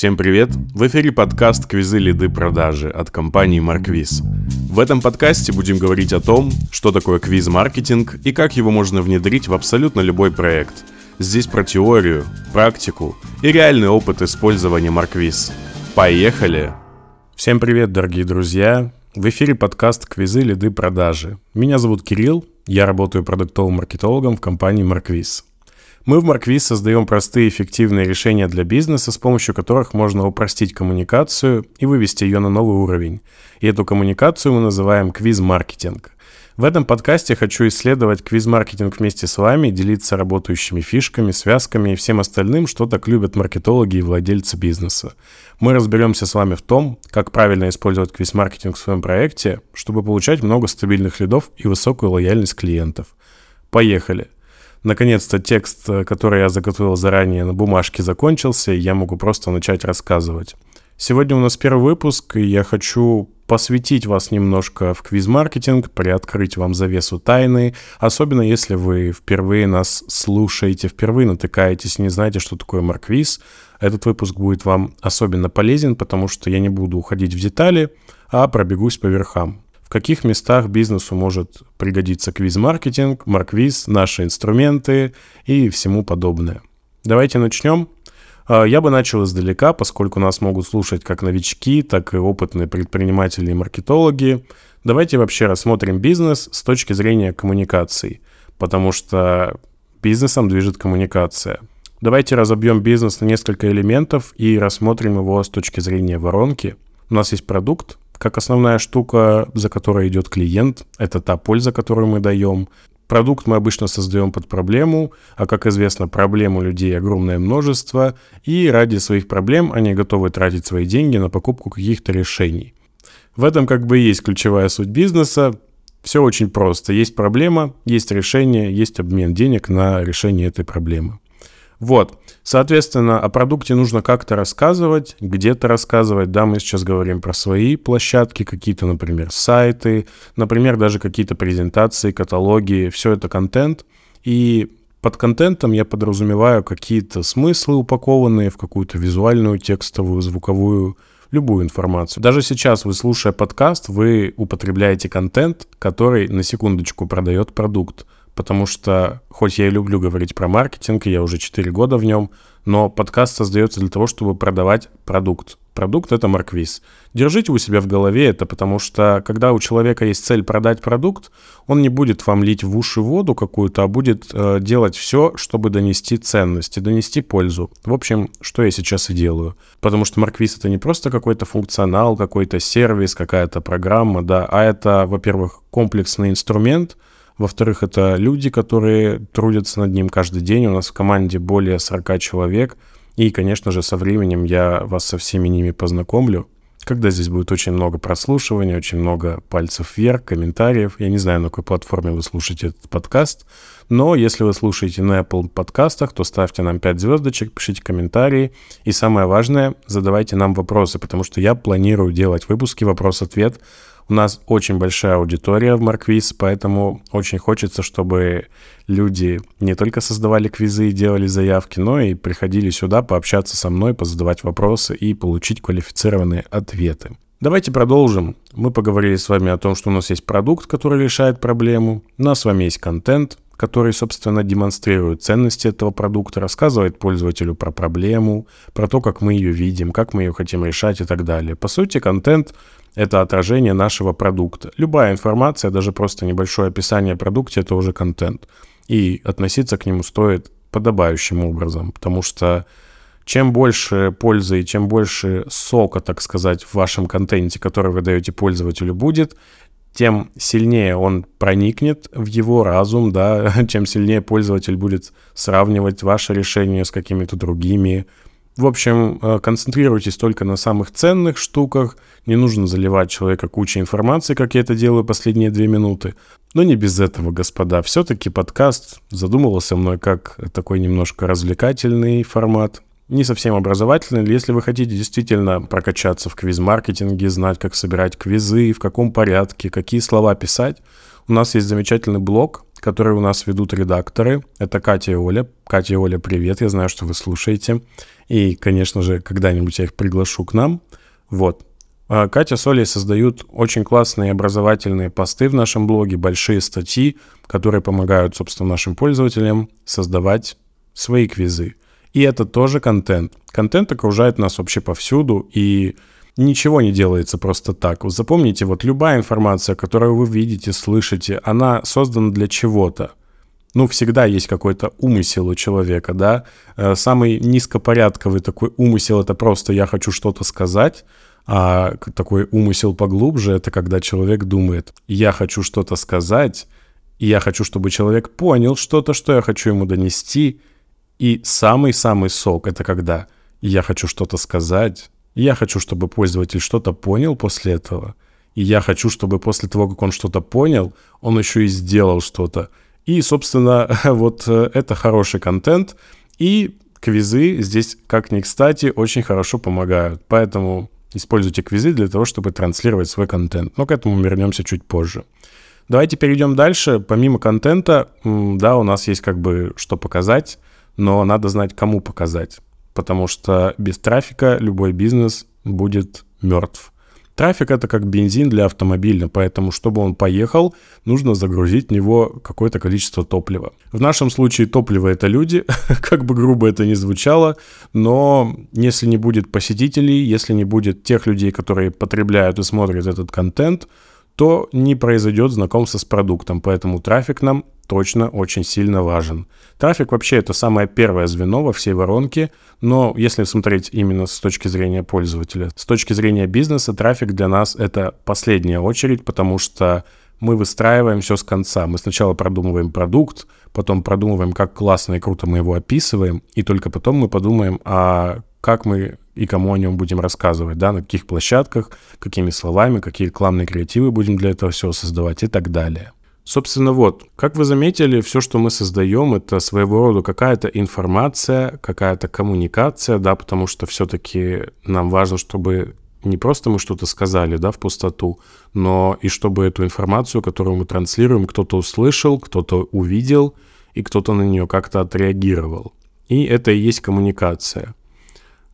Всем привет! В эфире подкаст «Квизы, лиды, продажи» от компании Марквиз. В этом подкасте будем говорить о том, что такое квиз-маркетинг и как его можно внедрить в абсолютно любой проект. Здесь про теорию, практику и реальный опыт использования Марквиз. Поехали! Всем привет, дорогие друзья! В эфире подкаст «Квизы, лиды, продажи». Меня зовут Кирилл, я работаю продуктовым маркетологом в компании Марквиз. Мы в Марквиз создаем простые эффективные решения для бизнеса, с помощью которых можно упростить коммуникацию и вывести ее на новый уровень. И эту коммуникацию мы называем квиз-маркетинг. В этом подкасте хочу исследовать квиз-маркетинг вместе с вами, делиться работающими фишками, связками и всем остальным, что так любят маркетологи и владельцы бизнеса. Мы разберемся с вами в том, как правильно использовать квиз-маркетинг в своем проекте, чтобы получать много стабильных лидов и высокую лояльность клиентов. Поехали! Наконец-то текст, э, который я заготовил заранее на бумажке, закончился, и я могу просто начать рассказывать. Сегодня у нас первый выпуск, и я хочу посвятить вас немножко в квиз-маркетинг, приоткрыть вам завесу тайны, особенно если вы впервые нас слушаете, впервые натыкаетесь и не знаете, что такое марквиз. Этот выпуск будет вам особенно полезен, потому что я не буду уходить в детали, а пробегусь по верхам каких местах бизнесу может пригодиться квиз-маркетинг, марквиз, наши инструменты и всему подобное. Давайте начнем. А, я бы начал издалека, поскольку нас могут слушать как новички, так и опытные предприниматели и маркетологи. Давайте вообще рассмотрим бизнес с точки зрения коммуникаций, потому что бизнесом движет коммуникация. Давайте разобьем бизнес на несколько элементов и рассмотрим его с точки зрения воронки. У нас есть продукт, как основная штука, за которой идет клиент. Это та польза, которую мы даем. Продукт мы обычно создаем под проблему, а как известно, проблем у людей огромное множество, и ради своих проблем они готовы тратить свои деньги на покупку каких-то решений. В этом как бы и есть ключевая суть бизнеса. Все очень просто. Есть проблема, есть решение, есть обмен денег на решение этой проблемы. Вот, соответственно, о продукте нужно как-то рассказывать, где-то рассказывать. Да, мы сейчас говорим про свои площадки, какие-то, например, сайты, например, даже какие-то презентации, каталоги. Все это контент. И под контентом я подразумеваю какие-то смыслы, упакованные в какую-то визуальную, текстовую, звуковую, любую информацию. Даже сейчас вы, слушая подкаст, вы употребляете контент, который, на секундочку, продает продукт потому что, хоть я и люблю говорить про маркетинг, и я уже 4 года в нем, но подкаст создается для того, чтобы продавать продукт. Продукт — это марквиз. Держите у себя в голове это, потому что, когда у человека есть цель продать продукт, он не будет вам лить в уши воду какую-то, а будет э, делать все, чтобы донести ценности, донести пользу. В общем, что я сейчас и делаю. Потому что марквиз — это не просто какой-то функционал, какой-то сервис, какая-то программа, да, а это, во-первых, комплексный инструмент — во-вторых, это люди, которые трудятся над ним каждый день. У нас в команде более 40 человек. И, конечно же, со временем я вас со всеми ними познакомлю. Когда здесь будет очень много прослушивания, очень много пальцев вверх, комментариев. Я не знаю, на какой платформе вы слушаете этот подкаст. Но если вы слушаете на Apple подкастах, то ставьте нам 5 звездочек, пишите комментарии. И самое важное, задавайте нам вопросы, потому что я планирую делать выпуски вопрос-ответ у нас очень большая аудитория в Марквиз, поэтому очень хочется, чтобы люди не только создавали квизы и делали заявки, но и приходили сюда пообщаться со мной, позадавать вопросы и получить квалифицированные ответы. Давайте продолжим. Мы поговорили с вами о том, что у нас есть продукт, который решает проблему. У нас с вами есть контент, который, собственно, демонстрирует ценности этого продукта, рассказывает пользователю про проблему, про то, как мы ее видим, как мы ее хотим решать и так далее. По сути, контент это отражение нашего продукта. Любая информация, даже просто небольшое описание продукта, это уже контент. И относиться к нему стоит подобающим образом, потому что чем больше пользы и чем больше сока, так сказать, в вашем контенте, который вы даете пользователю будет, тем сильнее он проникнет в его разум, да, чем сильнее пользователь будет сравнивать ваше решение с какими-то другими, в общем, э, концентрируйтесь только на самых ценных штуках. Не нужно заливать человека кучей информации, как я это делаю последние две минуты. Но не без этого, господа. Все-таки подкаст задумывался мной как такой немножко развлекательный формат. Не совсем образовательный. Если вы хотите действительно прокачаться в квиз-маркетинге, знать, как собирать квизы, в каком порядке, какие слова писать, У нас есть замечательный блог, который у нас ведут редакторы. Это Катя и Оля. Катя и Оля, привет, я знаю, что вы слушаете. И, конечно же, когда-нибудь я их приглашу к нам. Вот. А Катя с Олей создают очень классные образовательные посты в нашем блоге, большие статьи, которые помогают, собственно, нашим пользователям создавать свои квизы. И это тоже контент. Контент окружает нас вообще повсюду, и ничего не делается просто так. Запомните, вот любая информация, которую вы видите, слышите, она создана для чего-то. Ну, всегда есть какой-то умысел у человека, да. Э, самый низкопорядковый такой умысел — это просто «я хочу что-то сказать», а такой умысел поглубже — это когда человек думает «я хочу что-то сказать», и я хочу, чтобы человек понял что-то, что я хочу ему донести. И самый-самый сок — это когда я хочу что-то сказать, я хочу, чтобы пользователь что-то понял после этого. И я хочу, чтобы после того, как он что-то понял, он еще и сделал что-то. И, собственно, вот э, это хороший контент. И квизы здесь, как ни кстати, очень хорошо помогают. Поэтому используйте квизы для того, чтобы транслировать свой контент. Но к этому вернемся чуть позже. Давайте перейдем дальше. Помимо контента, да, у нас есть как бы что показать, но надо знать, кому показать потому что без трафика любой бизнес будет мертв. Трафик это как бензин для автомобиля, поэтому, чтобы он поехал, нужно загрузить в него какое-то количество топлива. В нашем случае топливо это люди, как бы грубо это ни звучало, но если не будет посетителей, если не будет тех людей, которые потребляют и смотрят этот контент, то не произойдет знакомство с продуктом, поэтому трафик нам точно очень сильно важен. Трафик вообще это самое первое звено во всей воронке, но если смотреть именно с точки зрения пользователя, с точки зрения бизнеса, трафик для нас это последняя очередь, потому что мы выстраиваем все с конца. Мы сначала продумываем продукт, потом продумываем, как классно и круто мы его описываем, и только потом мы подумаем, а как мы и кому о нем будем рассказывать, да, на каких площадках, какими словами, какие рекламные креативы будем для этого всего создавать и так далее. Собственно, вот, как вы заметили, все, что мы создаем, это своего рода какая-то информация, какая-то коммуникация, да, потому что все-таки нам важно, чтобы не просто мы что-то сказали, да, в пустоту, но и чтобы эту информацию, которую мы транслируем, кто-то услышал, кто-то увидел, и кто-то на нее как-то отреагировал. И это и есть коммуникация.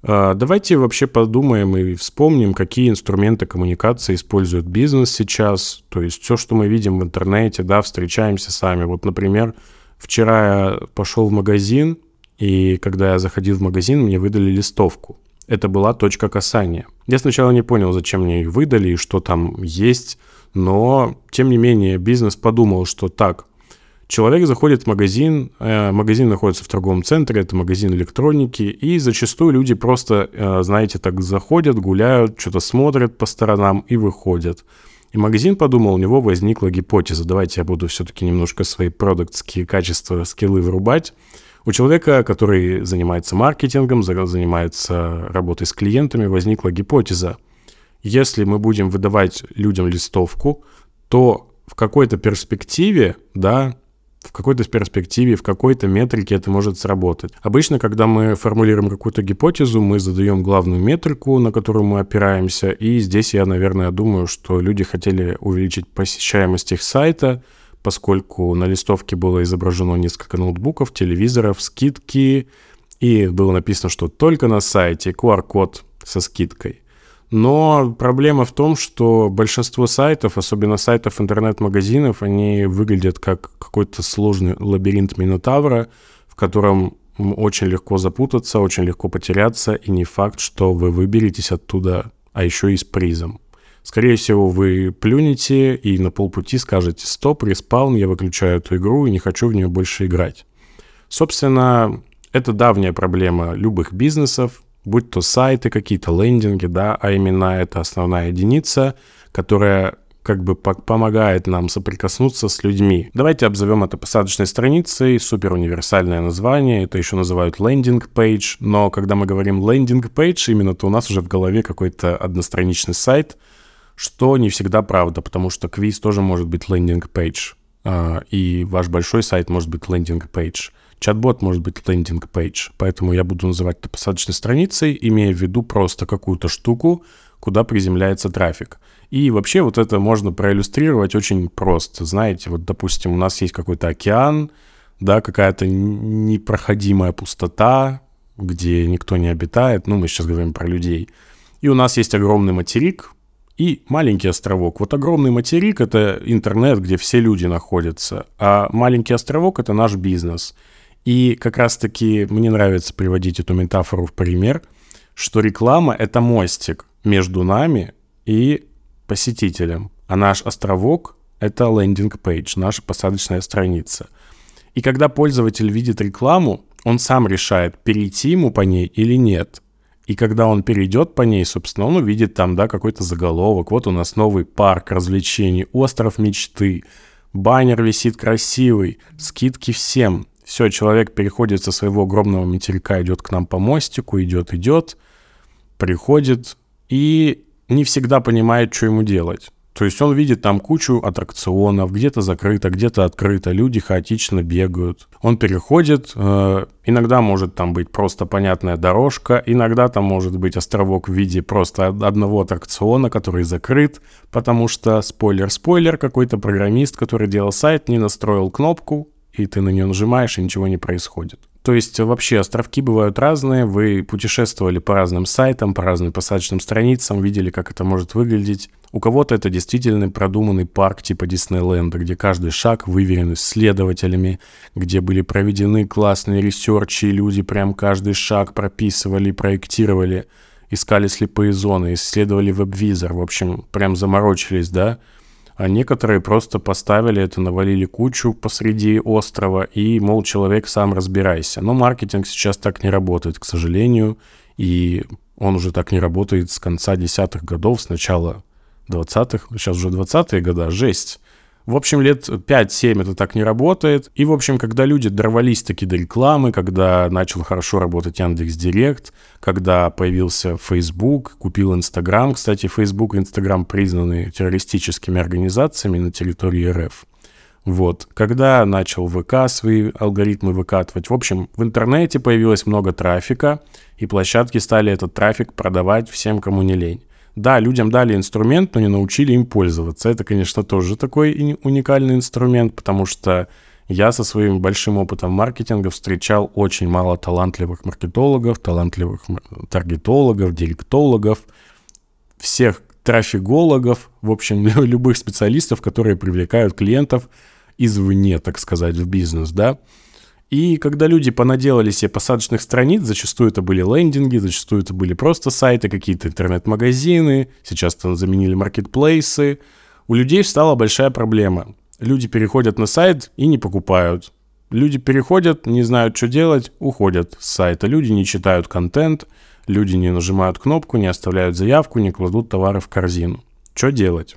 А, давайте вообще подумаем и вспомним, какие инструменты коммуникации использует бизнес сейчас. То есть все, что мы видим в интернете, да, встречаемся сами. Вот, например, вчера я пошел в магазин, и когда я заходил в магазин, мне выдали листовку. Это была точка касания. Я сначала не понял, зачем мне их выдали и что там есть, но, тем не менее, бизнес подумал, что так, Человек заходит в магазин, э, магазин находится в торговом центре, это магазин электроники, и зачастую люди просто, э, знаете, так заходят, гуляют, что-то смотрят по сторонам и выходят. И магазин подумал, у него возникла гипотеза, давайте я буду все-таки немножко свои продуктские качества, скиллы вырубать. У человека, который занимается маркетингом, занимается работой с клиентами, возникла гипотеза. Если мы будем выдавать людям листовку, то в какой-то перспективе, да, в какой-то перспективе, в какой-то метрике это может сработать. Обычно, когда мы формулируем какую-то гипотезу, мы задаем главную метрику, на которую мы опираемся, и здесь я, наверное, думаю, что люди хотели увеличить посещаемость их сайта, поскольку на листовке было изображено несколько ноутбуков, телевизоров, скидки, и было написано, что только на сайте QR-код со скидкой. Но проблема в том, что большинство сайтов, особенно сайтов интернет-магазинов, они выглядят как какой-то сложный лабиринт Минотавра, в котором очень легко запутаться, очень легко потеряться, и не факт, что вы выберетесь оттуда, а еще и с призом. Скорее всего, вы плюнете и на полпути скажете «Стоп, respawn, я выключаю эту игру и не хочу в нее больше играть». Собственно, это давняя проблема любых бизнесов, будь то сайты какие-то, лендинги, да, а именно это основная единица, которая как бы помогает нам соприкоснуться с людьми. Давайте обзовем это посадочной страницей, супер универсальное название, это еще называют landing page, но когда мы говорим landing page, именно то у нас уже в голове какой-то одностраничный сайт, что не всегда правда, потому что квиз тоже может быть landing page, а, и ваш большой сайт может быть landing page. Чат-бот может быть landing page, поэтому я буду называть это посадочной страницей, имея в виду просто какую-то штуку, куда приземляется трафик. И вообще вот это можно проиллюстрировать очень просто. Знаете, вот, допустим, у нас есть какой-то океан, да, какая-то непроходимая пустота, где никто не обитает, ну, мы сейчас говорим про людей. И у нас есть огромный материк и маленький островок. Вот огромный материк — это интернет, где все люди находятся, а маленький островок — это наш бизнес. И как раз-таки мне нравится приводить эту метафору в пример, что реклама — это мостик между нами и посетителем, а наш островок — это лендинг-пейдж, наша посадочная страница. И когда пользователь видит рекламу, он сам решает, перейти ему по ней или нет. И когда он перейдет по ней, собственно, он увидит там, да, какой-то заголовок. Вот у нас новый парк развлечений, остров мечты, баннер висит красивый, скидки всем. Все, человек переходит со своего огромного материка, идет к нам по мостику, идет, идет, приходит и не всегда понимает, что ему делать. То есть он видит там кучу аттракционов, где-то закрыто, где-то открыто, люди хаотично бегают. Он переходит, э, иногда может там быть просто понятная дорожка, иногда там может быть островок в виде просто одного аттракциона, который закрыт, потому что, спойлер-спойлер, какой-то программист, который делал сайт, не настроил кнопку, и ты на нее нажимаешь, и ничего не происходит. То есть вообще островки бывают разные, вы путешествовали по разным сайтам, по разным посадочным страницам, видели, как это может выглядеть. У кого-то это действительно продуманный парк типа Диснейленда, где каждый шаг выверен исследователями, где были проведены классные ресерчи, люди прям каждый шаг прописывали, проектировали, искали слепые зоны, исследовали веб-визор, в общем, прям заморочились, да, а некоторые просто поставили это, навалили кучу посреди острова и, мол, человек сам разбирайся. Но маркетинг сейчас так не работает, к сожалению, и он уже так не работает с конца десятых годов, с начала 20-х, сейчас уже 20-е года, жесть. В общем, лет 5-7 это так не работает. И, в общем, когда люди дорвались таки до рекламы, когда начал хорошо работать Яндекс Директ, когда появился Facebook, купил Инстаграм. Кстати, Facebook и Инстаграм признаны террористическими организациями на территории РФ. Вот. Когда начал ВК свои алгоритмы выкатывать. В общем, в интернете появилось много трафика, и площадки стали этот трафик продавать всем, кому не лень. Да, людям дали инструмент, но не научили им пользоваться. Это, конечно, тоже такой уникальный инструмент, потому что я со своим большим опытом маркетинга встречал очень мало талантливых маркетологов, талантливых таргетологов, директологов, всех трафигологов, в общем, любых специалистов, которые привлекают клиентов извне, так сказать, в бизнес, да. И когда люди понаделали себе посадочных страниц, зачастую это были лендинги, зачастую это были просто сайты, какие-то интернет-магазины, сейчас там заменили маркетплейсы, у людей встала большая проблема. Люди переходят на сайт и не покупают. Люди переходят, не знают, что делать, уходят с сайта. Люди не читают контент, люди не нажимают кнопку, не оставляют заявку, не кладут товары в корзину. Что делать?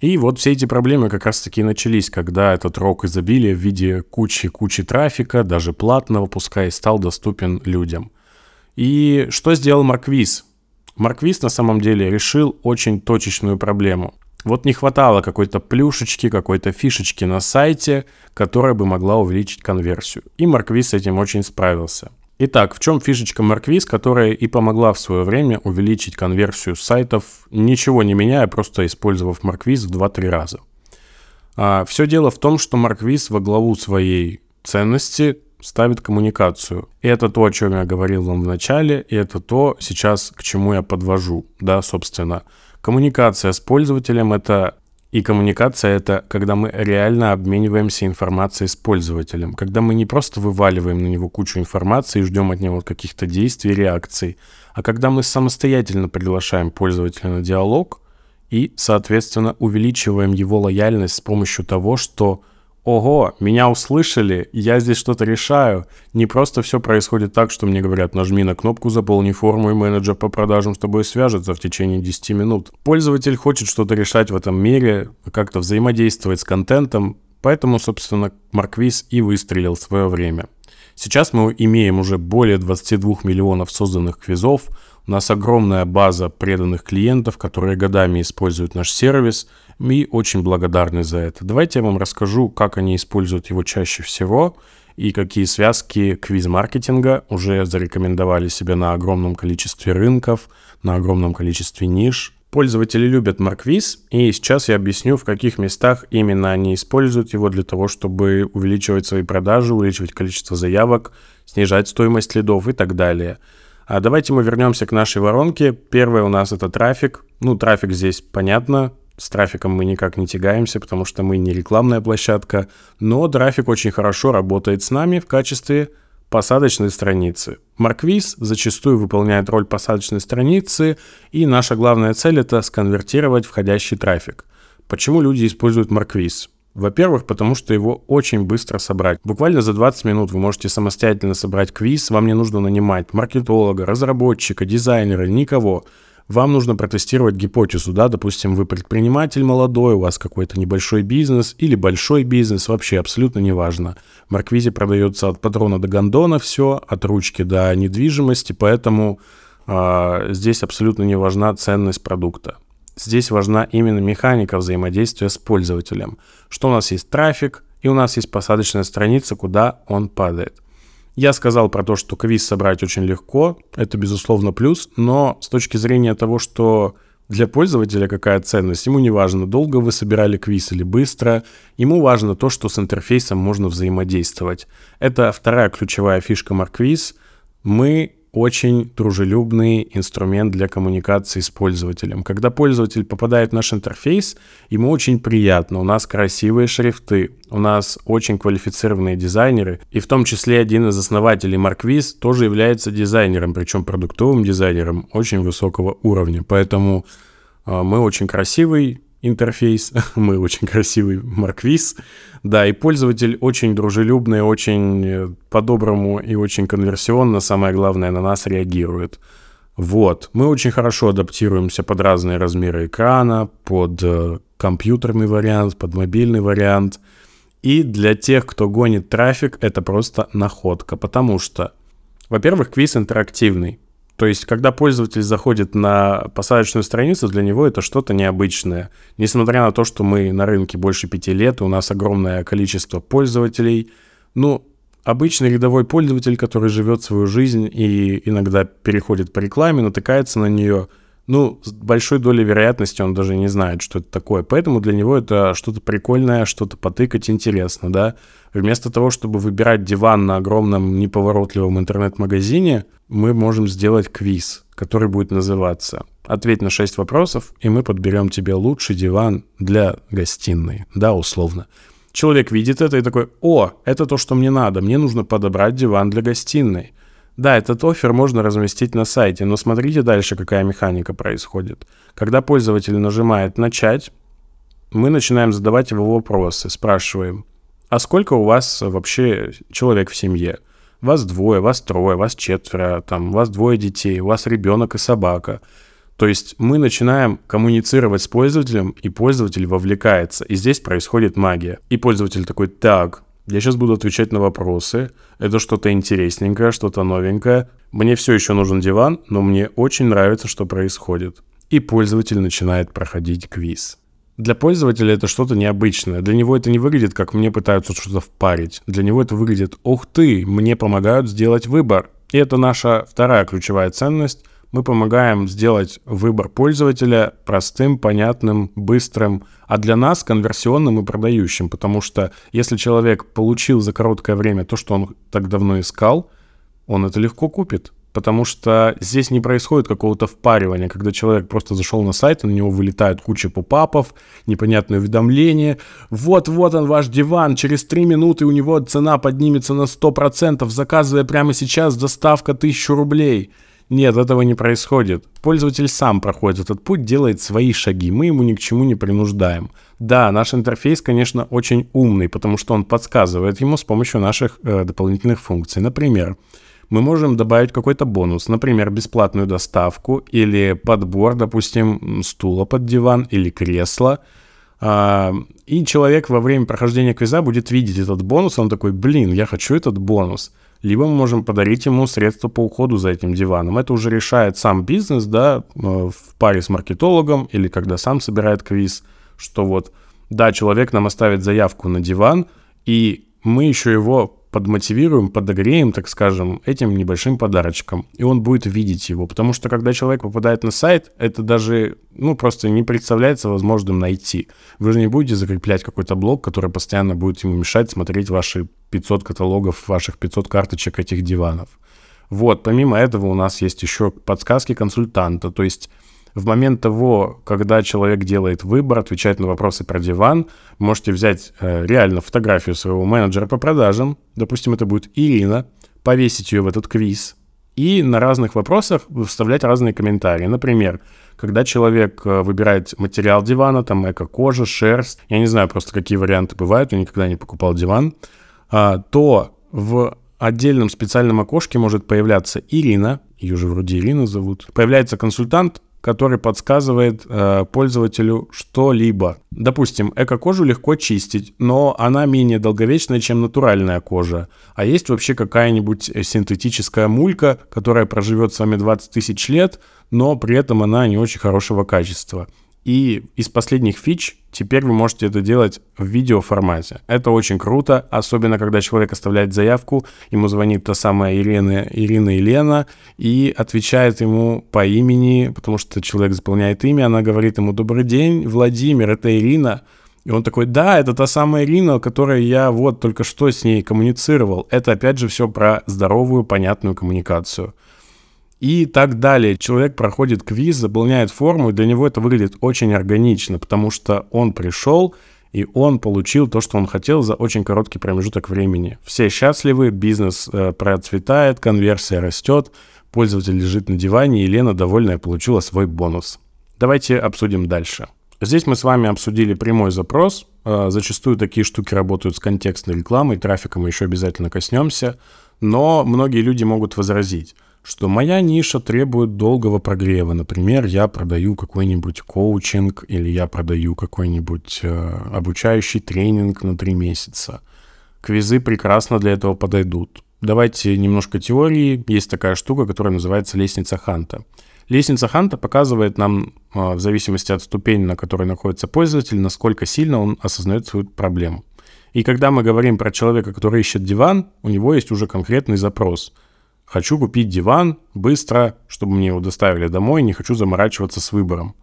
И вот все эти проблемы как раз-таки начались, когда этот рок изобилия в виде кучи-кучи трафика, даже платного, пускай, стал доступен людям. И что сделал Марквиз? Марквиз на самом деле решил очень точечную проблему. Вот не хватало какой-то плюшечки, какой-то фишечки на сайте, которая бы могла увеличить конверсию. И Марквиз с этим очень справился. Итак, в чем фишечка Марквиз, которая и помогла в свое время увеличить конверсию сайтов, ничего не меняя, просто использовав Марквиз в 2-3 раза? А, все дело в том, что Марквиз во главу своей ценности ставит коммуникацию. И это то, о чем я говорил вам в начале, и это то сейчас, к чему я подвожу, да, собственно. Коммуникация с пользователем — это и коммуникация — это когда мы реально обмениваемся информацией с пользователем, когда мы не просто вываливаем на него кучу информации и ждем от него каких-то действий, реакций, а когда мы самостоятельно приглашаем пользователя на диалог и, соответственно, увеличиваем его лояльность с помощью того, что ого, меня услышали, я здесь что-то решаю. Не просто все происходит так, что мне говорят, нажми на кнопку, заполни форму, и менеджер по продажам с тобой свяжется в течение 10 минут. Пользователь хочет что-то решать в этом мире, как-то взаимодействовать с контентом, поэтому, собственно, Марквиз и выстрелил в свое время. Сейчас мы имеем уже более 22 миллионов созданных квизов, у нас огромная база преданных клиентов, которые годами используют наш сервис, и очень благодарны за это. Давайте я вам расскажу, как они используют его чаще всего и какие связки квиз-маркетинга уже зарекомендовали себя на огромном количестве рынков, на огромном количестве ниш. Пользователи любят Марквиз, и сейчас я объясню, в каких местах именно они используют его для того, чтобы увеличивать свои продажи, увеличивать количество заявок, снижать стоимость лидов и так далее. А давайте мы вернемся к нашей воронке. Первое у нас это трафик. Ну, трафик здесь понятно, с трафиком мы никак не тягаемся, потому что мы не рекламная площадка, но трафик очень хорошо работает с нами в качестве посадочной страницы. Марквиз зачастую выполняет роль посадочной страницы, и наша главная цель это сконвертировать входящий трафик. Почему люди используют Марквиз? Во-первых, потому что его очень быстро собрать. Буквально за 20 минут вы можете самостоятельно собрать квиз, вам не нужно нанимать маркетолога, разработчика, дизайнера, никого вам нужно протестировать гипотезу, да, допустим, вы предприниматель молодой, у вас какой-то небольшой бизнес или большой бизнес, вообще абсолютно неважно. В Марквизе продается от патрона до гондона все, от ручки до недвижимости, поэтому э, здесь абсолютно не важна ценность продукта. Здесь важна именно механика взаимодействия с пользователем. Что у нас есть трафик, и у нас есть посадочная страница, куда он падает. Я сказал про то, что квиз собрать очень легко, это безусловно плюс, но с точки зрения того, что для пользователя какая ценность, ему не важно, долго вы собирали квиз или быстро, ему важно то, что с интерфейсом можно взаимодействовать. Это вторая ключевая фишка Марквиз. Мы очень дружелюбный инструмент для коммуникации с пользователем. Когда пользователь попадает в наш интерфейс, ему очень приятно. У нас красивые шрифты, у нас очень квалифицированные дизайнеры, и в том числе один из основателей Марквиз тоже является дизайнером, причем продуктовым дизайнером очень высокого уровня. Поэтому э, мы очень красивый интерфейс, мы очень красивый марквиз, да, и пользователь очень дружелюбный, очень э, по-доброму и очень конверсионно, самое главное, на нас реагирует. Вот, мы очень хорошо адаптируемся под разные размеры экрана, под э, компьютерный вариант, под мобильный вариант. И для тех, кто гонит трафик, это просто находка, потому что, во-первых, квиз интерактивный. То есть, когда пользователь заходит на посадочную страницу, для него это что-то необычное. Несмотря на то, что мы на рынке больше пяти лет, у нас огромное количество пользователей, ну, обычный рядовой пользователь, который живет свою жизнь и иногда переходит по рекламе, натыкается на нее – ну, с большой долей вероятности он даже не знает, что это такое. Поэтому для него это что-то прикольное, что-то потыкать интересно, да. Вместо того, чтобы выбирать диван на огромном неповоротливом интернет-магазине, мы можем сделать квиз, который будет называться «Ответь на 6 вопросов, и мы подберем тебе лучший диван для гостиной», да, условно. Человек видит это и такой «О, это то, что мне надо, мне нужно подобрать диван для гостиной». Да, этот офер можно разместить на сайте, но смотрите дальше, какая механика происходит. Когда пользователь нажимает «Начать», мы начинаем задавать его вопросы, спрашиваем, а сколько у вас вообще человек в семье? Вас двое, вас трое, вас четверо, там, вас двое детей, у вас ребенок и собака. То есть мы начинаем коммуницировать с пользователем, и пользователь вовлекается. И здесь происходит магия. И пользователь такой, так, я сейчас буду отвечать на вопросы. Это что-то интересненькое, что-то новенькое. Мне все еще нужен диван, но мне очень нравится, что происходит. И пользователь начинает проходить квиз. Для пользователя это что-то необычное. Для него это не выглядит, как мне пытаются что-то впарить. Для него это выглядит, ух ты, мне помогают сделать выбор. И это наша вторая ключевая ценность мы помогаем сделать выбор пользователя простым, понятным, быстрым, а для нас конверсионным и продающим, потому что если человек получил за короткое время то, что он так давно искал, он это легко купит, потому что здесь не происходит какого-то впаривания, когда человек просто зашел на сайт, и на него вылетает куча попапов, непонятные уведомления. Вот-вот он, ваш диван, через 3 минуты у него цена поднимется на 100%, заказывая прямо сейчас доставка 1000 рублей – нет, этого не происходит. Пользователь сам проходит этот путь, делает свои шаги, мы ему ни к чему не принуждаем. Да, наш интерфейс, конечно, очень умный, потому что он подсказывает ему с помощью наших э, дополнительных функций. Например, мы можем добавить какой-то бонус, например, бесплатную доставку или подбор, допустим, стула под диван или кресла. А, и человек во время прохождения квиза будет видеть этот бонус, он такой, блин, я хочу этот бонус либо мы можем подарить ему средства по уходу за этим диваном. Это уже решает сам бизнес, да, э, в паре с маркетологом или когда сам собирает квиз, что вот, да, человек нам оставит заявку на диван, и мы еще его подмотивируем, подогреем, так скажем, этим небольшим подарочком. И он будет видеть его. Потому что когда человек попадает на сайт, это даже, ну, просто не представляется возможным найти. Вы же не будете закреплять какой-то блок, который постоянно будет ему мешать смотреть ваши 500 каталогов, ваших 500 карточек этих диванов. Вот, помимо этого у нас есть еще подсказки консультанта, то есть в момент того, когда человек делает выбор, отвечает на вопросы про диван, можете взять э, реально фотографию своего менеджера по продажам, допустим, это будет Ирина, повесить ее в этот квиз и на разных вопросах вставлять разные комментарии. Например, когда человек э, выбирает материал дивана, там эко-кожа, шерсть, я не знаю просто, какие варианты бывают, я никогда не покупал диван, а, то в отдельном специальном окошке может появляться Ирина, ее же вроде Ирина зовут, появляется консультант, который подсказывает э, пользователю что-либо. Допустим, эко-кожу легко чистить, но она менее долговечная, чем натуральная кожа. А есть вообще какая-нибудь синтетическая мулька, которая проживет с вами 20 тысяч лет, но при этом она не очень хорошего качества. И из последних фич теперь вы можете это делать в видеоформате. Это очень круто, особенно когда человек оставляет заявку, ему звонит та самая Ирина, Ирина Елена и отвечает ему по имени, потому что человек заполняет имя, она говорит ему «Добрый день, Владимир, это Ирина». И он такой, да, это та самая Ирина, которой я вот только что с ней коммуницировал. Это опять же все про здоровую, понятную коммуникацию и так далее. Человек проходит квиз, заполняет форму, и для него это выглядит очень органично, потому что он пришел, и он получил то, что он хотел за очень короткий промежуток времени. Все счастливы, бизнес э, процветает, конверсия растет, пользователь лежит на диване, и Лена, довольная, получила свой бонус. Давайте обсудим дальше. Здесь мы с вами обсудили прямой запрос. Э, зачастую такие штуки работают с контекстной рекламой, трафиком мы еще обязательно коснемся. Но многие люди могут возразить – что моя ниша требует долгого прогрева. Например, я продаю какой-нибудь коучинг или я продаю какой-нибудь э, обучающий тренинг на три месяца. Квизы прекрасно для этого подойдут. Давайте немножко теории. Есть такая штука, которая называется лестница Ханта. Лестница Ханта показывает нам, э, в зависимости от ступени, на которой находится пользователь, насколько сильно он осознает свою проблему. И когда мы говорим про человека, который ищет диван, у него есть уже конкретный запрос – Хочу купить диван быстро, чтобы мне его доставили домой, не хочу заморачиваться с выбором.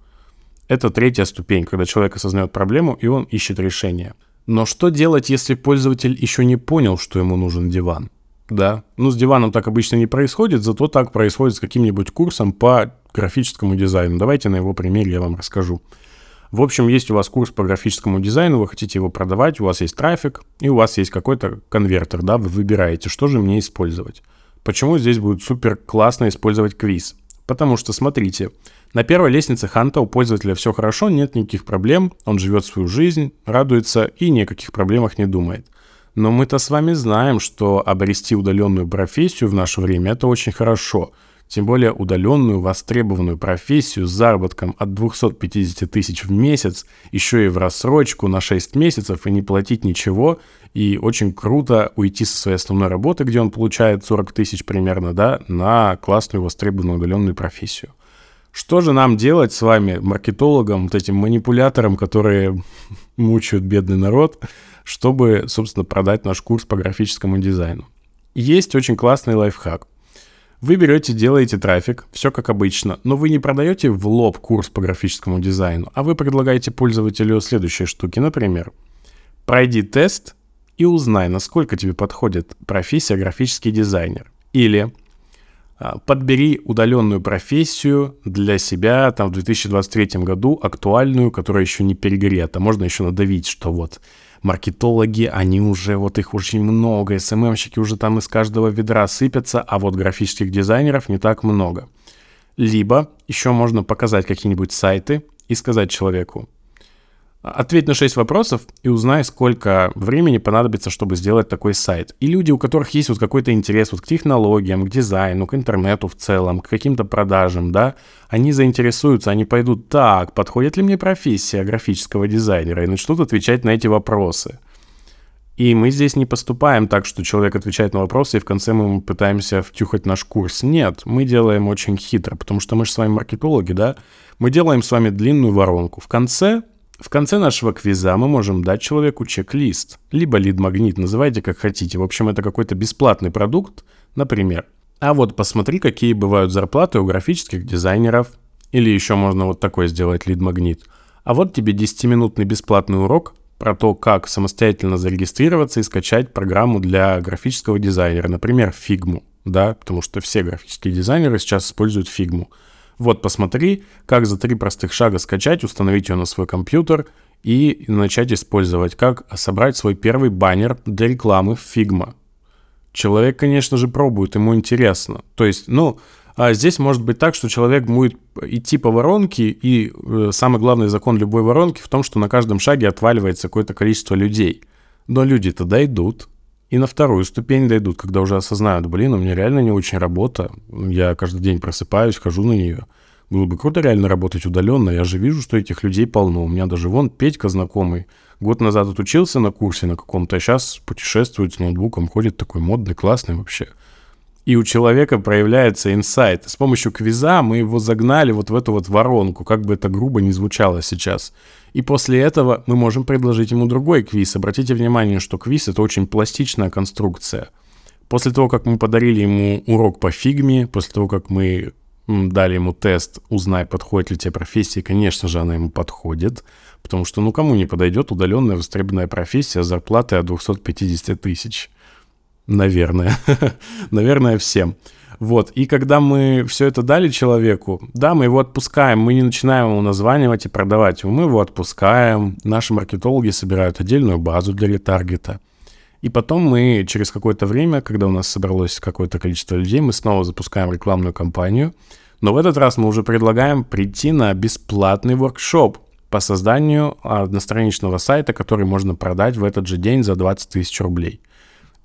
Это третья ступень, когда человек осознает проблему и он ищет решение. Но что делать, если пользователь еще не понял, что ему нужен диван? Да, ну с диваном так обычно не происходит, зато так происходит с каким-нибудь курсом по графическому дизайну. Давайте на его примере я вам расскажу. В общем, есть у вас курс по графическому дизайну, вы хотите его продавать, у вас есть трафик, и у вас есть какой-то конвертер, да, вы выбираете, что же мне использовать. Почему здесь будет супер классно использовать квиз? Потому что, смотрите, на первой лестнице Ханта у пользователя все хорошо, нет никаких проблем, он живет свою жизнь, радуется и ни о каких проблемах не думает. Но мы-то с вами знаем, что обрести удаленную профессию в наше время это очень хорошо – тем более удаленную востребованную профессию с заработком от 250 тысяч в месяц, еще и в рассрочку на 6 месяцев и не платить ничего, и очень круто уйти со своей основной работы, где он получает 40 тысяч примерно, да, на классную востребованную удаленную профессию. Что же нам делать с вами, маркетологам, вот этим манипуляторам, которые мучают бедный народ, чтобы, собственно, продать наш курс по графическому дизайну? Есть очень классный лайфхак – вы берете, делаете трафик, все как обычно, но вы не продаете в лоб курс по графическому дизайну, а вы предлагаете пользователю следующие штуки. Например, пройди тест и узнай, насколько тебе подходит профессия графический дизайнер. Или а, подбери удаленную профессию для себя там в 2023 году, актуальную, которая еще не перегрета. Можно еще надавить, что вот маркетологи, они уже, вот их очень много, СММщики уже там из каждого ведра сыпятся, а вот графических дизайнеров не так много. Либо еще можно показать какие-нибудь сайты и сказать человеку, Ответь на 6 вопросов и узнай, сколько времени понадобится, чтобы сделать такой сайт. И люди, у которых есть вот какой-то интерес вот к технологиям, к дизайну, к интернету в целом, к каким-то продажам, да, они заинтересуются, они пойдут, так, подходит ли мне профессия графического дизайнера, и начнут отвечать на эти вопросы. И мы здесь не поступаем так, что человек отвечает на вопросы, и в конце мы пытаемся втюхать наш курс. Нет, мы делаем очень хитро, потому что мы же с вами маркетологи, да? Мы делаем с вами длинную воронку. В конце В конце нашего квиза мы можем дать человеку чек-лист, либо лид-магнит, называйте как хотите. В общем, это какой-то бесплатный продукт, например. А вот посмотри, какие бывают зарплаты у графических дизайнеров. Или еще можно вот такой сделать лид-магнит. А вот тебе 10-минутный бесплатный урок про то, как самостоятельно зарегистрироваться и скачать программу для графического дизайнера, например, Figma, да, потому что все графические дизайнеры сейчас используют Figma. Вот посмотри, как за три простых шага скачать, установить ее на свой компьютер и начать использовать, как собрать свой первый баннер для рекламы в Figma. Человек, конечно же, пробует, ему интересно. То есть, ну, а здесь может быть так, что человек будет идти по воронке, и э, самый главный закон любой воронки в том, что на каждом шаге отваливается какое-то количество людей. Но люди-то дойдут, и на вторую ступень дойдут, когда уже осознают, блин, у меня реально не очень работа, я каждый день просыпаюсь, хожу на нее. Было бы круто реально работать удаленно, я же вижу, что этих людей полно. У меня даже вон Петька знакомый, год назад отучился на курсе на каком-то, а сейчас путешествует с ноутбуком, ходит такой модный, классный вообще и у человека проявляется инсайт. С помощью квиза мы его загнали вот в эту вот воронку, как бы это грубо не звучало сейчас. И после этого мы можем предложить ему другой квиз. Обратите внимание, что квиз — это очень пластичная конструкция. После того, как мы подарили ему урок по фигме, после того, как мы дали ему тест «Узнай, подходит ли тебе профессия», конечно же, она ему подходит, потому что ну кому не подойдет удаленная востребованная профессия с зарплатой от 250 тысяч. Наверное. Наверное, всем. Вот, и когда мы все это дали человеку, да, мы его отпускаем, мы не начинаем ему названивать и продавать мы его отпускаем, наши маркетологи собирают отдельную базу для ретаргета. И потом мы через какое-то время, когда у нас собралось какое-то количество людей, мы снова запускаем рекламную кампанию, но в этот раз мы уже предлагаем прийти на бесплатный воркшоп по созданию одностраничного сайта, который можно продать в этот же день за 20 тысяч рублей.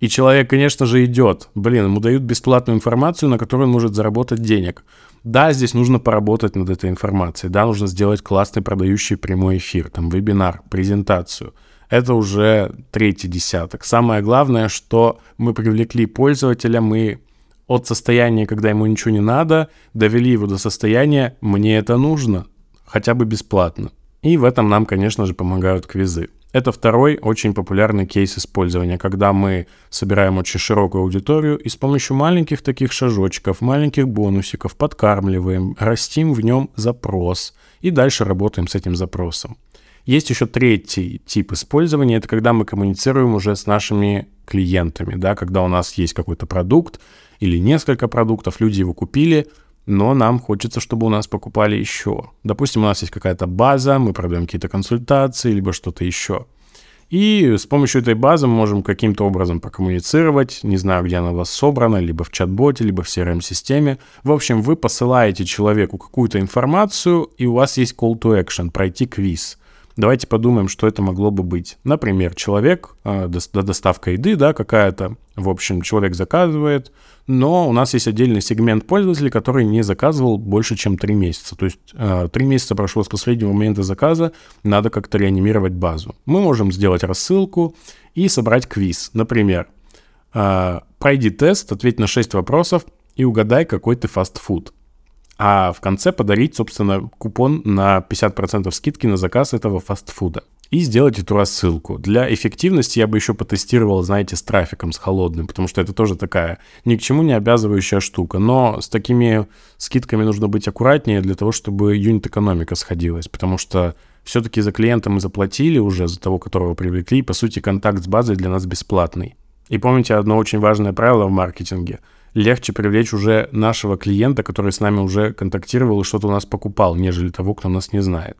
И человек, конечно же, идет. Блин, ему дают бесплатную информацию, на которую он может заработать денег. Да, здесь нужно поработать над этой информацией. Да, нужно сделать классный продающий прямой эфир, там, вебинар, презентацию. Это уже третий десяток. Самое главное, что мы привлекли пользователя, мы от состояния, когда ему ничего не надо, довели его до состояния «мне это нужно», хотя бы бесплатно. И в этом нам, конечно же, помогают квизы. Это второй очень популярный кейс использования, когда мы собираем очень широкую аудиторию и с помощью маленьких таких шажочков, маленьких бонусиков подкармливаем, растим в нем запрос и дальше работаем с этим запросом. Есть еще третий тип использования, это когда мы коммуницируем уже с нашими клиентами, да, когда у нас есть какой-то продукт или несколько продуктов, люди его купили, но нам хочется, чтобы у нас покупали еще. Допустим, у нас есть какая-то база, мы продаем какие-то консультации, либо что-то еще. И с помощью этой базы мы можем каким-то образом прокоммуницировать, не знаю, где она у вас собрана, либо в чат-боте, либо в CRM-системе. В общем, вы посылаете человеку какую-то информацию, и у вас есть call to action, пройти квиз. Давайте подумаем, что это могло бы быть. Например, человек, э, доставка еды, да, какая-то, в общем, человек заказывает, но у нас есть отдельный сегмент пользователей, который не заказывал больше, чем 3 месяца. То есть э, 3 месяца прошло с последнего момента заказа, надо как-то реанимировать базу. Мы можем сделать рассылку и собрать квиз. Например, э, пройди тест, ответь на 6 вопросов и угадай, какой ты фастфуд а в конце подарить, собственно, купон на 50% скидки на заказ этого фастфуда. И сделать эту рассылку. Для эффективности я бы еще потестировал, знаете, с трафиком, с холодным, потому что это тоже такая ни к чему не обязывающая штука. Но с такими скидками нужно быть аккуратнее для того, чтобы юнит-экономика сходилась, потому что все-таки за клиента мы заплатили уже, за того, которого привлекли, и, по сути, контакт с базой для нас бесплатный. И помните одно очень важное правило в маркетинге – легче привлечь уже нашего клиента, который с нами уже контактировал и что-то у нас покупал, нежели того, кто нас не знает.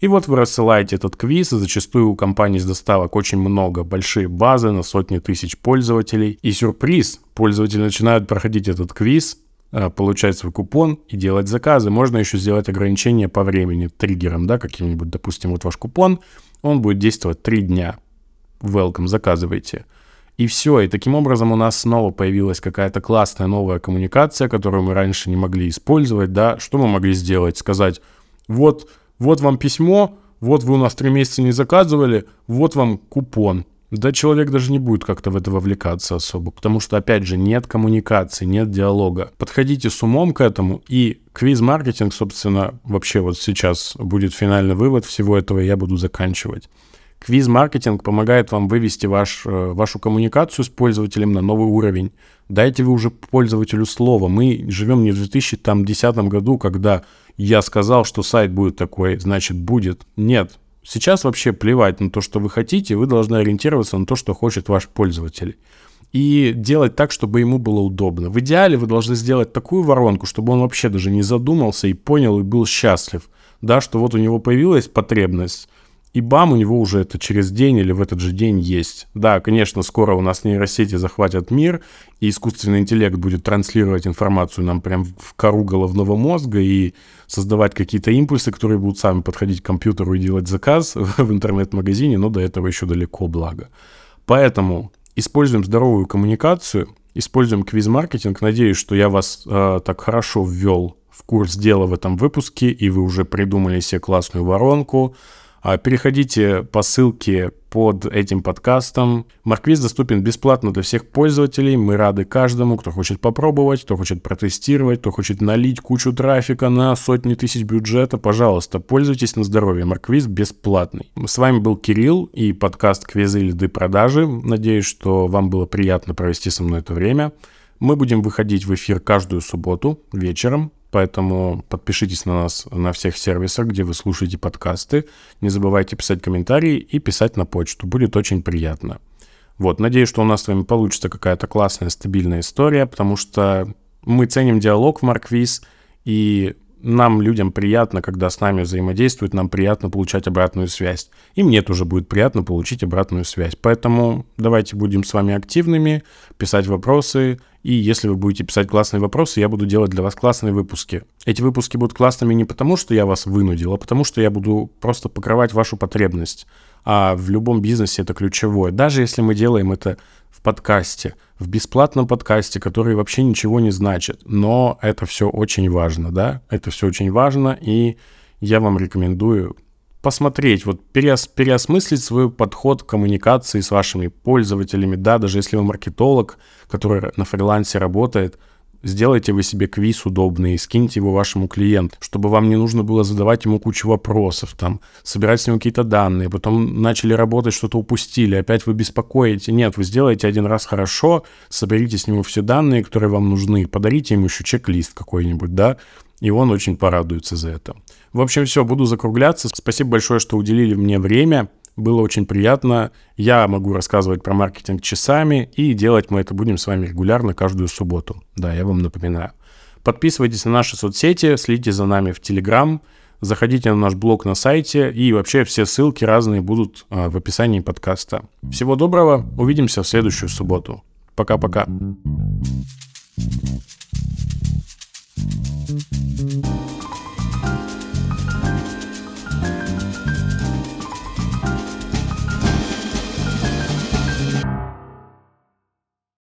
И вот вы рассылаете этот квиз, и зачастую у компаний с доставок очень много, большие базы на сотни тысяч пользователей. И сюрприз, пользователи начинают проходить этот квиз, э, получать свой купон и делать заказы. Можно еще сделать ограничение по времени, триггером, да, каким-нибудь, допустим, вот ваш купон, он будет действовать 3 дня. Welcome, заказывайте. И все, и таким образом у нас снова появилась какая-то классная новая коммуникация, которую мы раньше не могли использовать, да, что мы могли сделать? Сказать, вот, вот вам письмо, вот вы у нас три месяца не заказывали, вот вам купон. да человек даже не будет как-то в это вовлекаться особо, потому что, опять же, нет коммуникации, нет диалога. Подходите с умом к этому, и квиз-маркетинг, собственно, вообще вот сейчас будет финальный вывод всего этого, я буду заканчивать. Квиз-маркетинг помогает вам вывести ваш, э, вашу коммуникацию с пользователем на новый уровень. Дайте вы уже пользователю слово. Мы живем не в 2010 году, когда я сказал, что сайт будет такой, значит будет. Нет, Сейчас вообще плевать на то, что вы хотите, вы должны ориентироваться на то, что хочет ваш пользователь. И делать так, чтобы ему было удобно. В идеале вы должны сделать такую воронку, чтобы он вообще даже не задумался и понял и был счастлив. Да, что вот у него появилась потребность, и бам, у него уже это через день или в этот же день есть. Да, конечно, скоро у нас нейросети захватят мир, и искусственный интеллект будет транслировать информацию нам прям в кору головного мозга и создавать какие-то импульсы, которые будут сами подходить к компьютеру и делать заказ в интернет-магазине, но до этого еще далеко, благо. Поэтому используем здоровую коммуникацию, используем квиз-маркетинг. Надеюсь, что я вас э, так хорошо ввел в курс дела в этом выпуске, и вы уже придумали себе классную воронку, переходите по ссылке под этим подкастом. Марквиз доступен бесплатно для всех пользователей. Мы рады каждому, кто хочет попробовать, кто хочет протестировать, кто хочет налить кучу трафика на сотни тысяч бюджета. Пожалуйста, пользуйтесь на здоровье. Марквиз бесплатный. С вами был Кирилл и подкаст «Квизы лиды продажи». Надеюсь, что вам было приятно провести со мной это время. Мы будем выходить в эфир каждую субботу вечером Поэтому подпишитесь на нас на всех сервисах, где вы слушаете подкасты. Не забывайте писать комментарии и писать на почту. Будет очень приятно. Вот, надеюсь, что у нас с вами получится какая-то классная, стабильная история, потому что мы ценим диалог в Марквиз, и нам, людям, приятно, когда с нами взаимодействуют, нам приятно получать обратную связь. И мне тоже будет приятно получить обратную связь. Поэтому давайте будем с вами активными, писать вопросы. И если вы будете писать классные вопросы, я буду делать для вас классные выпуски. Эти выпуски будут классными не потому, что я вас вынудил, а потому что я буду просто покрывать вашу потребность. А в любом бизнесе это ключевое. Даже если мы делаем это в подкасте, в бесплатном подкасте, который вообще ничего не значит. Но это все очень важно, да? Это все очень важно, и я вам рекомендую посмотреть, вот переос, переосмыслить свой подход к коммуникации с вашими пользователями, да, даже если вы маркетолог, который на фрилансе работает, Сделайте вы себе квиз удобный и скиньте его вашему клиенту, чтобы вам не нужно было задавать ему кучу вопросов, там, собирать с него какие-то данные, потом начали работать, что-то упустили, опять вы беспокоите. Нет, вы сделаете один раз хорошо, соберите с него все данные, которые вам нужны, подарите ему еще чек-лист какой-нибудь, да, и он очень порадуется за это. В общем, все, буду закругляться. Спасибо большое, что уделили мне время. Было очень приятно. Я могу рассказывать про маркетинг часами, и делать мы это будем с вами регулярно каждую субботу. Да, я вам напоминаю. Подписывайтесь на наши соцсети, следите за нами в Телеграм, заходите на наш блог на сайте, и вообще все ссылки разные будут а, в описании подкаста. Всего доброго, увидимся в следующую субботу. Пока-пока. Thank you.